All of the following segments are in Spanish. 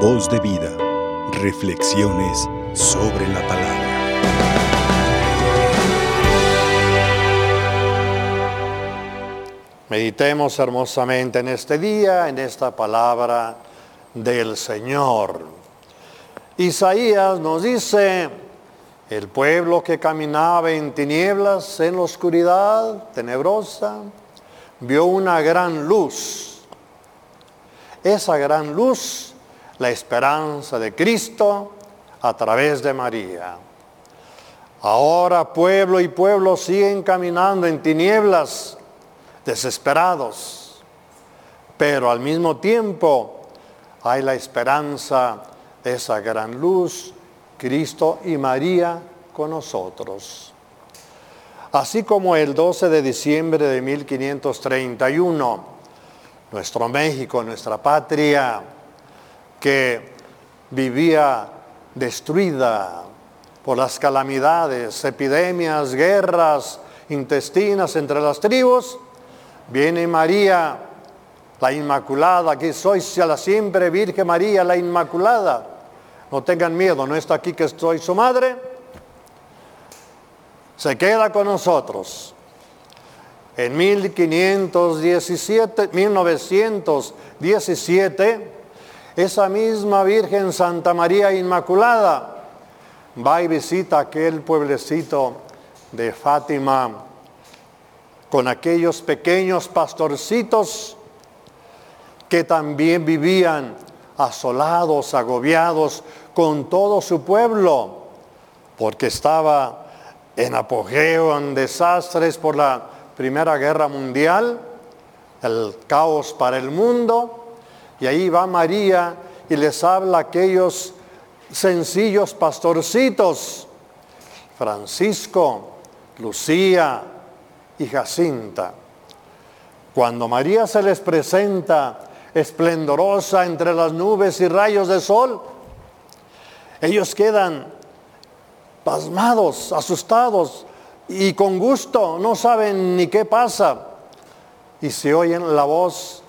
Voz de vida. Reflexiones sobre la palabra. Meditemos hermosamente en este día, en esta palabra del Señor. Isaías nos dice, el pueblo que caminaba en tinieblas, en la oscuridad tenebrosa, vio una gran luz. Esa gran luz, la esperanza de Cristo a través de María. Ahora pueblo y pueblo siguen caminando en tinieblas, desesperados, pero al mismo tiempo hay la esperanza de esa gran luz, Cristo y María con nosotros. Así como el 12 de diciembre de 1531, nuestro México, nuestra patria, que vivía destruida por las calamidades, epidemias, guerras intestinas entre las tribus, viene María, la Inmaculada, aquí soy la siempre Virgen María, la Inmaculada. No tengan miedo, no está aquí que soy su madre. Se queda con nosotros. En 1517, 1917, esa misma Virgen Santa María Inmaculada va y visita aquel pueblecito de Fátima con aquellos pequeños pastorcitos que también vivían asolados, agobiados con todo su pueblo, porque estaba en apogeo, en desastres por la Primera Guerra Mundial, el caos para el mundo, y ahí va María y les habla a aquellos sencillos pastorcitos, Francisco, Lucía y Jacinta. Cuando María se les presenta esplendorosa entre las nubes y rayos de sol, ellos quedan pasmados, asustados y con gusto, no saben ni qué pasa. Y se oyen la voz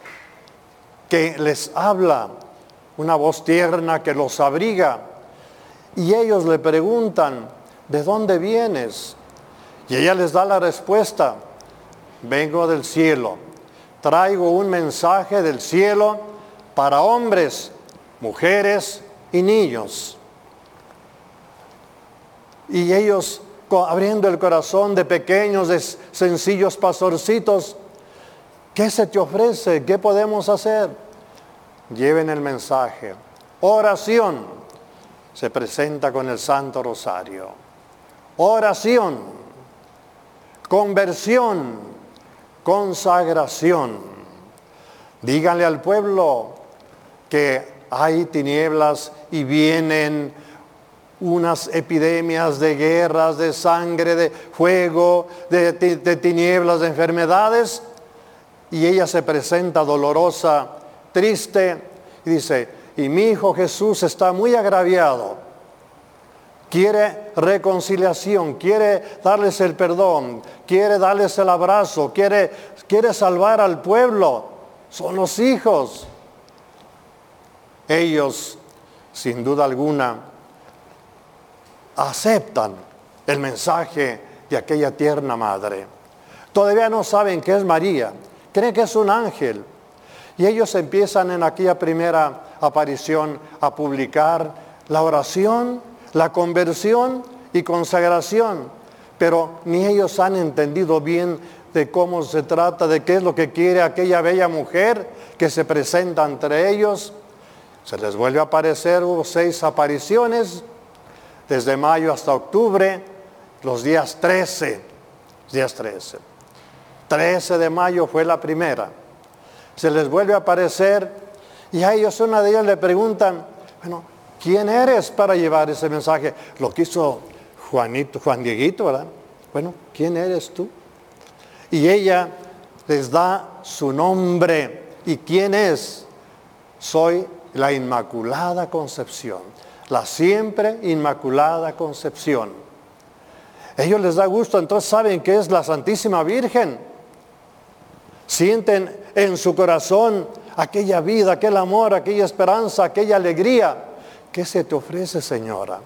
que les habla, una voz tierna que los abriga. Y ellos le preguntan, ¿de dónde vienes? Y ella les da la respuesta, vengo del cielo, traigo un mensaje del cielo para hombres, mujeres y niños. Y ellos abriendo el corazón de pequeños, de sencillos pastorcitos, ¿qué se te ofrece? ¿Qué podemos hacer? Lleven el mensaje. Oración se presenta con el Santo Rosario. Oración, conversión, consagración. Díganle al pueblo que hay tinieblas y vienen unas epidemias de guerras, de sangre, de fuego, de, tinieblas, de enfermedades. Y ella se presenta dolorosa, triste, y dice, y mi hijo Jesús está muy agraviado. Quiere reconciliación, quiere darles el perdón, quiere darles el abrazo, quiere, quiere salvar al pueblo. Son los hijos. Ellos, sin duda alguna, aceptan el mensaje de aquella tierna madre. Todavía no saben que es María, creen que es un ángel. Y ellos empiezan en aquella primera aparición a publicar la oración, la conversión y consagración. Pero ni ellos han entendido bien de cómo se trata, de qué es lo que quiere aquella bella mujer que se presenta entre ellos. Se les vuelve a aparecer, seis apariciones desde mayo hasta octubre, los días 13, días 13. 13 de mayo fue la primera. Se les vuelve a aparecer y a ellos, una de ellas le preguntan, bueno, ¿quién eres para llevar ese mensaje? Lo quiso Juanito, Juan Dieguito, ¿verdad? Bueno, ¿quién eres tú? Y ella les da su nombre. ¿Y quién es? Soy la Inmaculada Concepción la siempre inmaculada concepción. Ellos les da gusto, entonces saben que es la Santísima Virgen. Sienten en su corazón aquella vida, aquel amor, aquella esperanza, aquella alegría. ¿Qué se te ofrece, señora?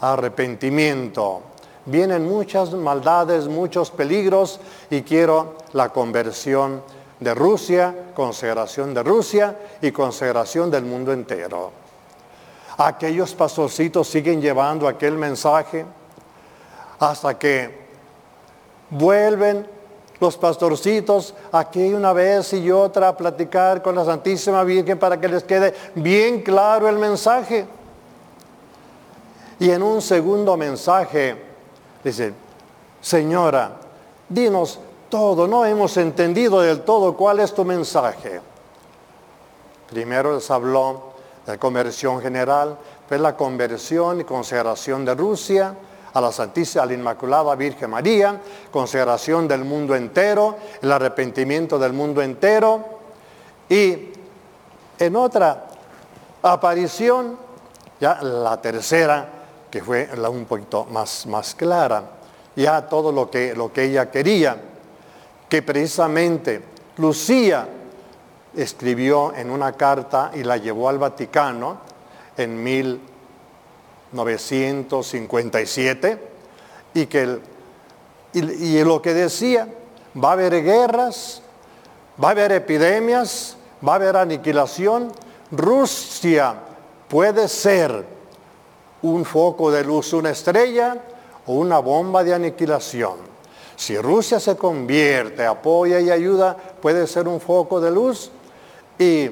Arrepentimiento. Vienen muchas maldades, muchos peligros y quiero la conversión de Rusia, consagración de Rusia y consagración del mundo entero. Aquellos pastorcitos siguen llevando aquel mensaje hasta que vuelven los pastorcitos aquí una vez y otra a platicar con la Santísima Virgen para que les quede bien claro el mensaje. Y en un segundo mensaje dice, Señora, dinos todo, no hemos entendido del todo cuál es tu mensaje. Primero les habló de conversión general, fue la conversión y consagración de Rusia a la Santísima, a la Inmaculada Virgen María, consagración del mundo entero, el arrepentimiento del mundo entero. Y en otra aparición, ya la tercera, que fue un poquito más, más clara, ya todo lo que, lo que ella quería que precisamente Lucía escribió en una carta y la llevó al Vaticano en 1957 y que y, lo que decía, va a haber guerras, va a haber epidemias, va a haber aniquilación. Rusia puede ser un foco de luz, una estrella o una bomba de aniquilación. Si Rusia se convierte, apoya y ayuda, puede ser un foco de luz. Y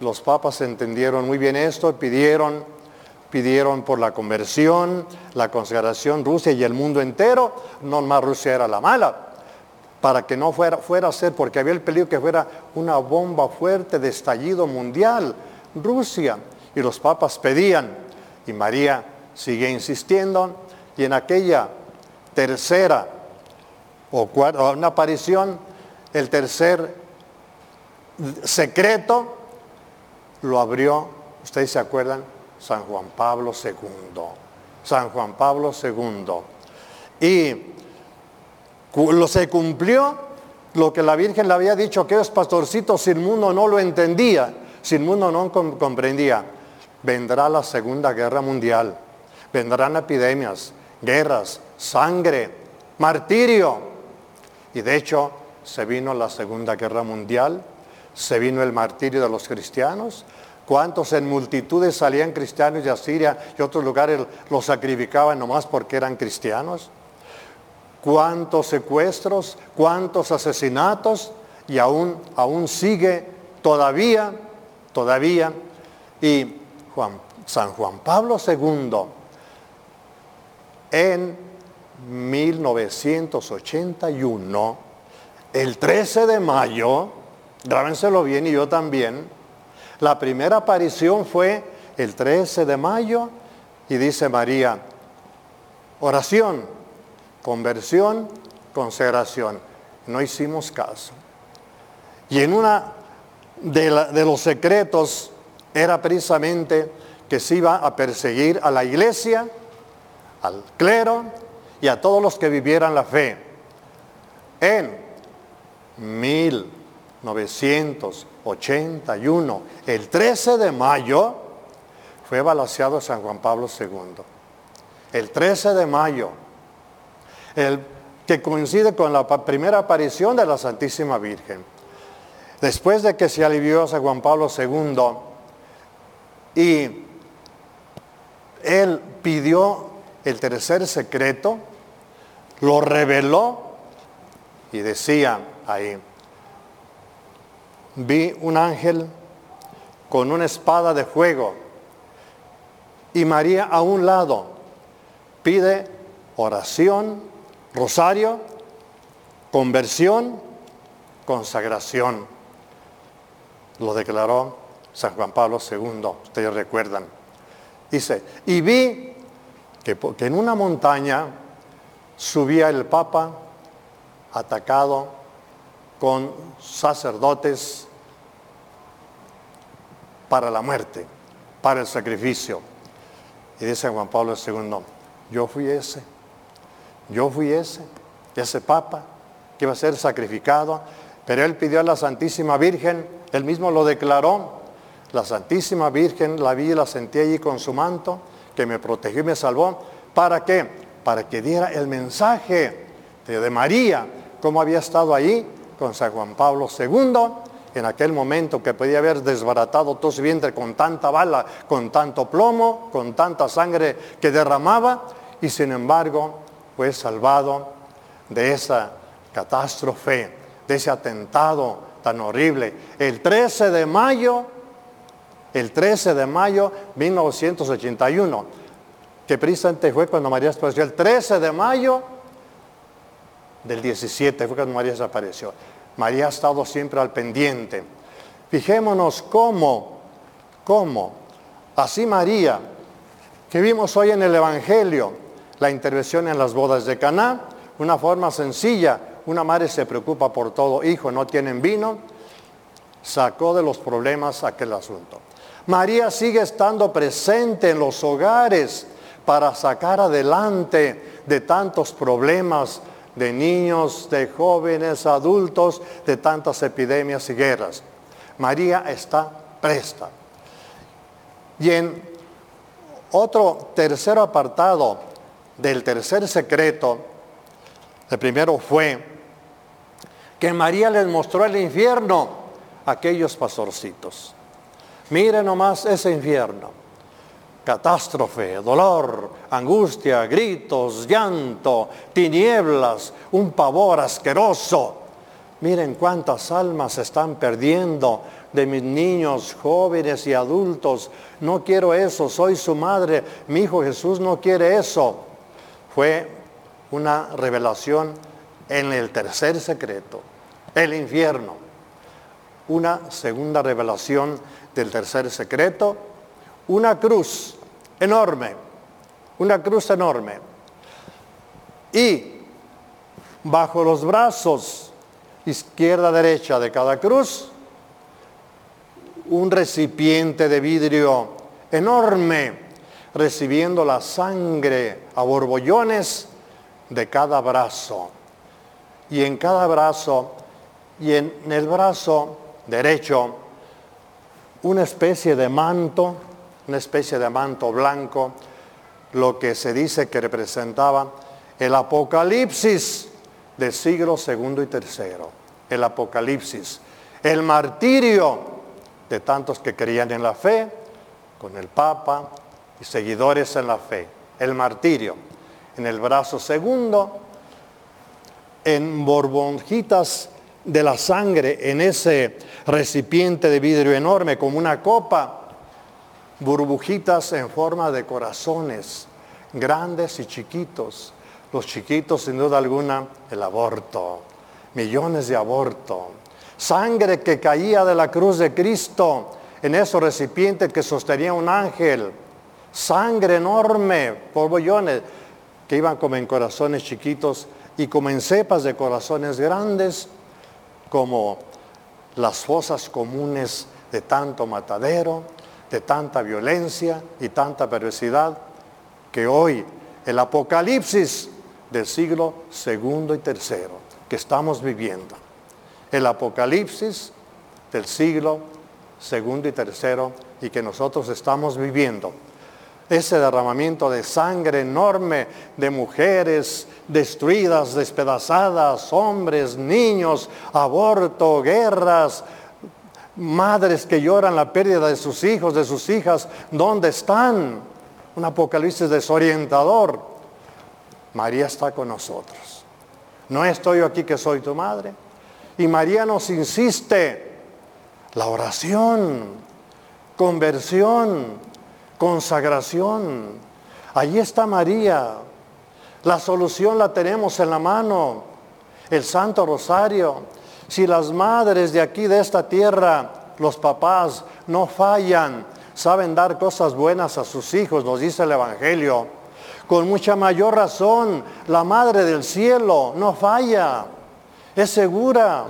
los papas entendieron muy bien esto, pidieron, pidieron por la conversión, la consagración Rusia y el mundo entero. No más Rusia era la mala, para que no fuera, fuera a ser, porque había el peligro que fuera una bomba fuerte de estallido mundial, Rusia. Y los papas pedían, y María sigue insistiendo, y en aquella tercera o una aparición, el tercer secreto lo abrió, ustedes se acuerdan, San Juan Pablo II. San Juan Pablo II. Y lo se cumplió lo que la Virgen le había dicho aquellos pastorcitos, si el mundo no lo entendía, si el mundo no comprendía, vendrá la Segunda Guerra Mundial, vendrán epidemias, guerras, sangre, martirio. Y de hecho se vino la Segunda Guerra Mundial, se vino el martirio de los cristianos. ¿Cuántos en multitudes salían cristianos de Asiria y otros lugares los sacrificaban nomás porque eran cristianos? ¿Cuántos secuestros? ¿Cuántos asesinatos? Y aún, aún sigue todavía, todavía. Y San Juan Pablo II en 1981, el 13 de mayo, grábenselo bien y yo también, la primera aparición fue el 13 de mayo y dice María, oración, conversión, consagración. No hicimos caso. Y en una de, de los secretos era precisamente que se iba a perseguir a la iglesia, al clero, y a todos los que vivieran la fe. En 1981, el 13 de mayo, fue balaseado San Juan Pablo II. El 13 de mayo, el, que coincide con la primera aparición de la Santísima Virgen. Después de que se alivió San Juan Pablo II y él pidió el tercer secreto, lo reveló y decía ahí, vi un ángel con una espada de fuego y María a un lado pide oración, rosario, conversión, consagración. Lo declaró San Juan Pablo II, ustedes recuerdan. Dice, y vi que, que en una montaña subía el Papa atacado con sacerdotes para la muerte, para el sacrificio. Y dice Juan Pablo II, yo fui ese, yo fui ese, ese Papa, que iba a ser sacrificado, pero él pidió a la Santísima Virgen, él mismo lo declaró, la Santísima Virgen la vi y la sentí allí con su manto, que me protegió y me salvó. ¿Para qué? Para que diera el mensaje de, María, cómo había estado ahí con San Juan Pablo II, en aquel momento que podía haber desbaratado todo su vientre con tanta bala, con tanto plomo, con tanta sangre que derramaba, y sin embargo fue salvado de esa catástrofe, de ese atentado tan horrible. El 13 de mayo, el 13 de mayo 1981, que precisamente fue cuando María desapareció, el 13 de mayo del 17 fue cuando María desapareció. María ha estado siempre al pendiente. Fijémonos cómo, cómo, así María, que vimos hoy en el Evangelio, la intervención en las bodas de Caná, una forma sencilla, una madre se preocupa por todo, hijo, no tienen vino, sacó de los problemas aquel asunto. María sigue estando presente en los hogares para sacar adelante de tantos problemas de niños, de jóvenes, adultos, de tantas epidemias y guerras. María está presta. Y en otro tercer apartado del tercer secreto, el primero fue que María les mostró el infierno a aquellos pastorcitos. Miren nomás ese infierno catástrofe, dolor, angustia, gritos, llanto, tinieblas, un pavor asqueroso. Miren cuántas almas se están perdiendo de mis niños, jóvenes y adultos. No quiero eso, soy su madre. Mi hijo Jesús no quiere eso. Fue una revelación en el tercer secreto, el infierno. Una segunda revelación del tercer secreto, una cruz enorme, una cruz enorme. Y bajo los brazos izquierda derecha de cada cruz, un recipiente de vidrio enorme, recibiendo la sangre a borbollones de cada brazo. Y en cada brazo, y en el brazo derecho, una especie de manto una especie de manto blanco, lo que se dice que representaba el apocalipsis del siglo segundo y tercero, el apocalipsis, el martirio de tantos que creían en la fe, con el Papa y seguidores en la fe, el martirio. En el brazo segundo, en borbonjitas de la sangre, en ese recipiente de vidrio enorme como una copa, burbujitas en forma de corazones, grandes y chiquitos. Los chiquitos, sin duda alguna, el aborto, millones de aborto. Sangre que caía de la cruz de Cristo en esos recipientes que sostenía un ángel. Sangre enorme, polvollones, que iban como en corazones chiquitos y como en cepas de corazones grandes, como las fosas comunes de tanto matadero, de tanta violencia y tanta perversidad que hoy el apocalipsis del siglo segundo y tercero que estamos viviendo, el apocalipsis del siglo segundo y tercero y que nosotros estamos viviendo, ese derramamiento de sangre enorme de mujeres destruidas, despedazadas, hombres, niños, aborto, guerras, madres que lloran la pérdida de sus hijos, de sus hijas, ¿dónde están? Un apocalipsis desorientador. María está con nosotros. No estoy yo aquí que soy tu madre. Y María nos insiste, la oración, conversión, consagración. Allí está María. La solución la tenemos en la mano. El Santo Rosario si las madres de aquí, de esta tierra, los papás, no fallan, saben dar cosas buenas a sus hijos, nos dice el Evangelio, con mucha mayor razón, la Madre del Cielo no falla, es segura,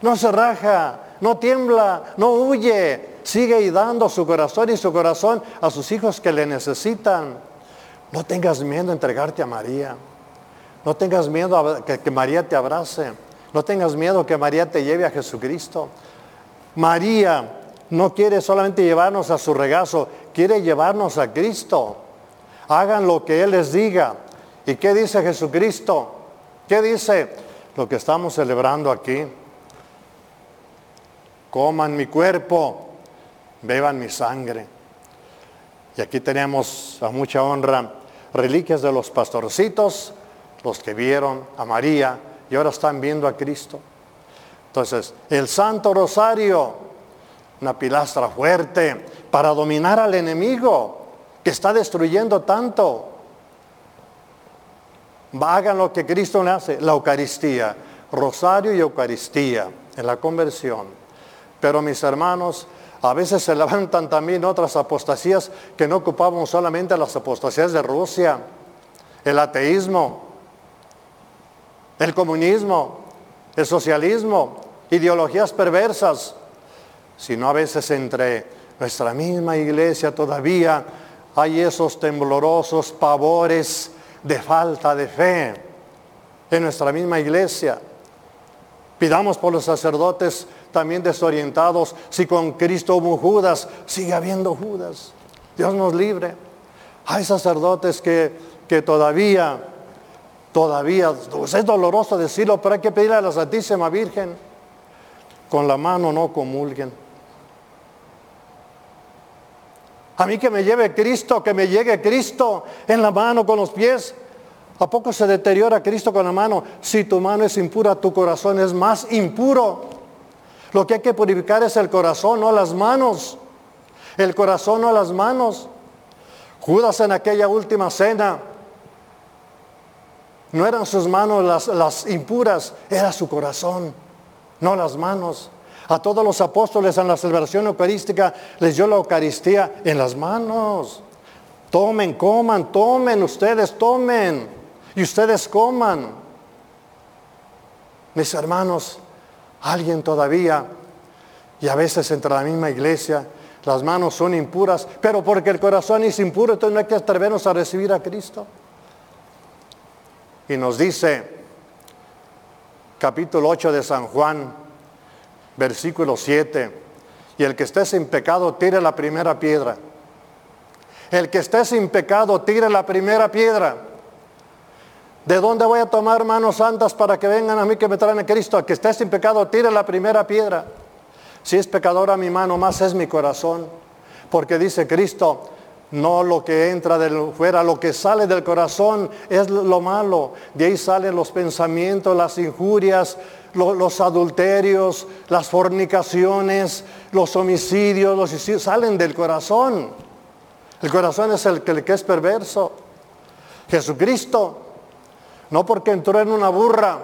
no se raja, no tiembla, no huye, sigue dando su corazón y su corazón a sus hijos que le necesitan. No tengas miedo a entregarte a María, no tengas miedo a que, que María te abrace. No tengas miedo que María te lleve a Jesucristo. María no quiere solamente llevarnos a su regazo, quiere llevarnos a Cristo. Hagan lo que Él les diga. ¿Y qué dice Jesucristo? ¿Qué dice? Lo que estamos celebrando aquí. Coman mi cuerpo, beban mi sangre. Y aquí tenemos a mucha honra reliquias de los pastorcitos, los que vieron a María y ahora están viendo a Cristo. Entonces, el Santo Rosario, una pilastra fuerte para dominar al enemigo que está destruyendo tanto. Hagan lo que Cristo le hace, la Eucaristía, Rosario y Eucaristía en la conversión. Pero mis hermanos, a veces se levantan también otras apostasías que no ocupamos solamente las apostasías de Rusia, el ateísmo, el comunismo, el socialismo, ideologías perversas, sino a veces entre nuestra misma iglesia todavía hay esos temblorosos pavores de falta de fe en nuestra misma iglesia. Pidamos por los sacerdotes también desorientados. Si con Cristo hubo Judas, sigue habiendo Judas. Dios nos libre. Hay sacerdotes que, que todavía, todavía, pues es doloroso decirlo, pero hay que pedirle a la Santísima Virgen, con la mano no comulguen. A mí que me lleve Cristo, que me llegue Cristo en la mano con los pies. ¿A poco se deteriora Cristo con la mano? Si tu mano es impura, tu corazón es más impuro. Lo que hay que purificar es el corazón, no las manos. El corazón, no las manos. Judas en aquella última cena, no eran sus manos las, impuras, era su corazón, no las manos. A todos los apóstoles en la celebración eucarística les dio la Eucaristía en las manos. Tomen, coman, tomen, ustedes tomen y ustedes coman. Mis hermanos, alguien todavía, y a veces entre la misma iglesia, las manos son impuras, pero porque el corazón es impuro, entonces no hay que atrevernos a recibir a Cristo. Y nos dice capítulo 8 de San Juan, versículo 7, y el que esté sin pecado tire la primera piedra. El que esté sin pecado tire la primera piedra. ¿De dónde voy a tomar manos santas para que vengan a mí que me traen a Cristo? El que esté sin pecado tire la primera piedra. Si es pecadora mi mano, más es mi corazón. Porque dice Cristo, no lo que entra de fuera, lo que sale del corazón es lo malo. De ahí salen los pensamientos, las injurias, los adulterios, las fornicaciones, los homicidios, los salen del corazón. El corazón es el que, es perverso. Jesucristo, no porque entró en una burra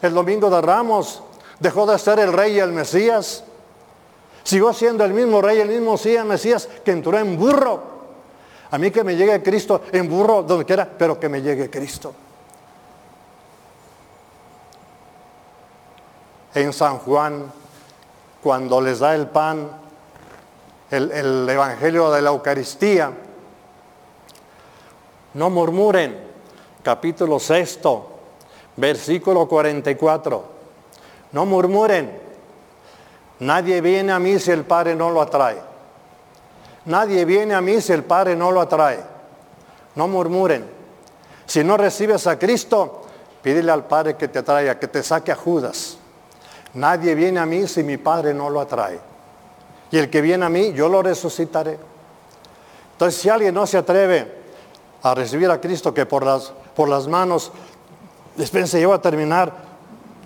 el domingo de Ramos, dejó de ser el rey y el Mesías. Siguió siendo el mismo rey, el mismo Mesías que entró en burro. A mí que me llegue Cristo en burro, donde quiera, pero que me llegue Cristo. en San Juan, cuando les da el pan, el, Evangelio de la Eucaristía. No murmuren, capítulo sexto, versículo 44. No murmuren. Nadie viene a mí si el Padre no lo atrae. Nadie viene a mí si el Padre no lo atrae. No murmuren. Si no recibes a Cristo, pídele al Padre que te traiga, que te saque a Judas. Nadie viene a mí si mi Padre no lo atrae. Y el que viene a mí, yo lo resucitaré. Entonces, si alguien no se atreve a recibir a Cristo, que por las, por las manos, dispense, yo voy a terminar.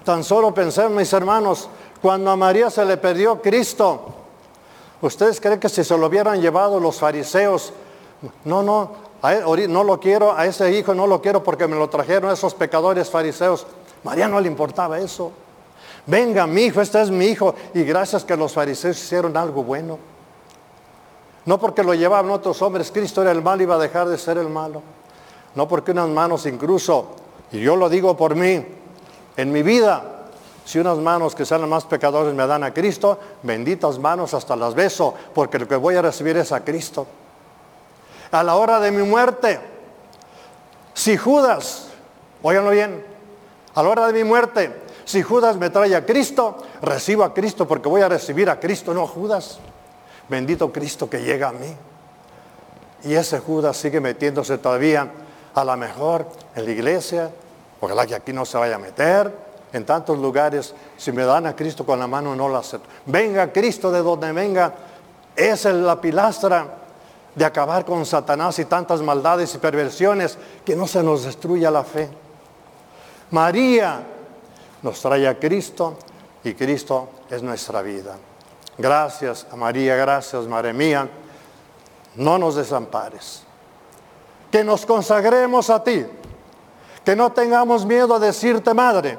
Tan solo pensé, mis hermanos, cuando a María se le perdió Cristo, ¿ustedes creen que si se lo hubieran llevado los fariseos, no, no, no lo quiero, a ese hijo no lo quiero porque me lo trajeron esos pecadores fariseos? María no le importaba eso. Venga, mi hijo, este es mi hijo. Y gracias que los fariseos hicieron algo bueno. No porque lo llevaban otros hombres, Cristo era el malo y iba a dejar de ser el malo. No porque unas manos incluso, y yo lo digo por mí, en mi vida, si unas manos que sean las más pecadores me dan a Cristo, benditas manos hasta las beso, porque lo que voy a recibir es a Cristo. A la hora de mi muerte, si Judas, óiganlo bien, a la hora de mi muerte, Si Judas me trae a Cristo, recibo a Cristo porque voy a recibir a Cristo, no Judas. Bendito Cristo que llega a mí. Y ese Judas sigue metiéndose todavía a la mejor en la iglesia, ojalá que aquí no se vaya a meter, en tantos lugares, si me dan a Cristo con la mano no la acepto. Venga Cristo de donde venga, es la pilastra de acabar con Satanás y tantas maldades y perversiones que no se nos destruya la fe. María nos trae a Cristo y Cristo es nuestra vida. Gracias a María, gracias Madre mía. No nos desampares. Que nos consagremos a ti. Que no tengamos miedo a decirte madre.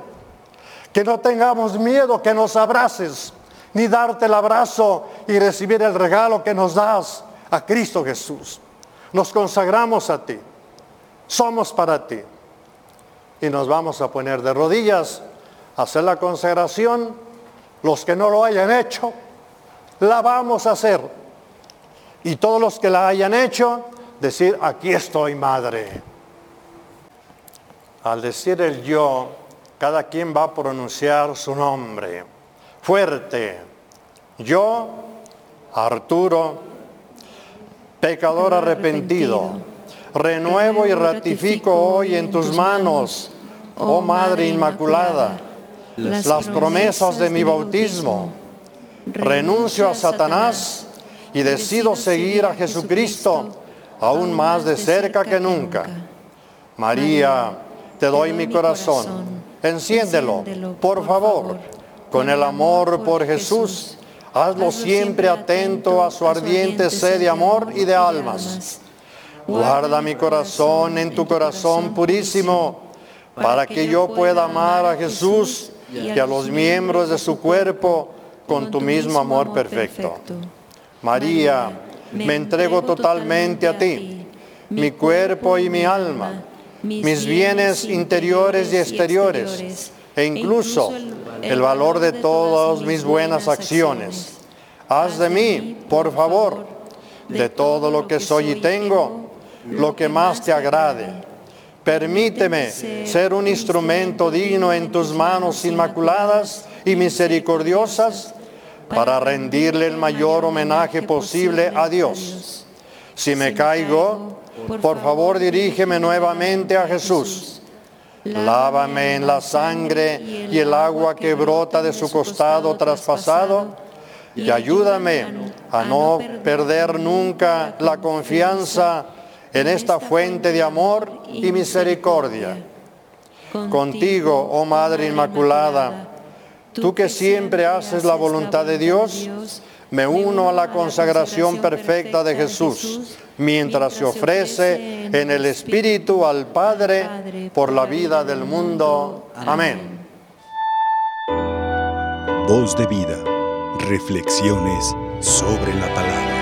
Que no tengamos miedo que nos abraces, ni darte el abrazo y recibir el regalo que nos das a Cristo Jesús. Nos consagramos a ti. Somos para ti. Y nos vamos a poner de rodillas a hacer la consagración. Los que no lo hayan hecho, la vamos a hacer. Y todos los que la hayan hecho, decir, aquí estoy, madre. Al decir el yo, cada quien va a pronunciar su nombre. Fuerte. Yo, Arturo, pecador arrepentido, renuevo y ratifico hoy en tus manos, oh Madre Inmaculada, las promesas de mi bautismo. Renuncio a Satanás y decido seguir a Jesucristo aún más de cerca que nunca. María, te doy mi corazón. Enciéndelo, por favor, con el amor por Jesús. Hazlo siempre atento a su ardiente sed de amor y de almas. Guarda mi corazón en tu corazón purísimo, para que yo pueda amar a Jesús y a los miembros de su cuerpo con tu mismo amor perfecto. María, me entrego totalmente a ti, mi cuerpo y mi alma, mis bienes interiores y exteriores, e incluso el valor de todas mis buenas acciones. Haz de mí, por favor, de todo lo que soy y tengo, lo que más te agrade. Permíteme ser un instrumento digno en tus manos inmaculadas y misericordiosas para rendirle el mayor homenaje posible a Dios. Si me caigo, por favor dirígeme nuevamente a Jesús. Lávame en la sangre y el agua que brota de su costado traspasado y ayúdame a no perder nunca la confianza en esta fuente de amor y misericordia. Contigo, oh Madre Inmaculada, Tú que siempre haces la voluntad de Dios, me uno a la consagración perfecta de Jesús, mientras se ofrece en el Espíritu al Padre por la vida del mundo. Amén. Voz de vida. Reflexiones sobre la palabra.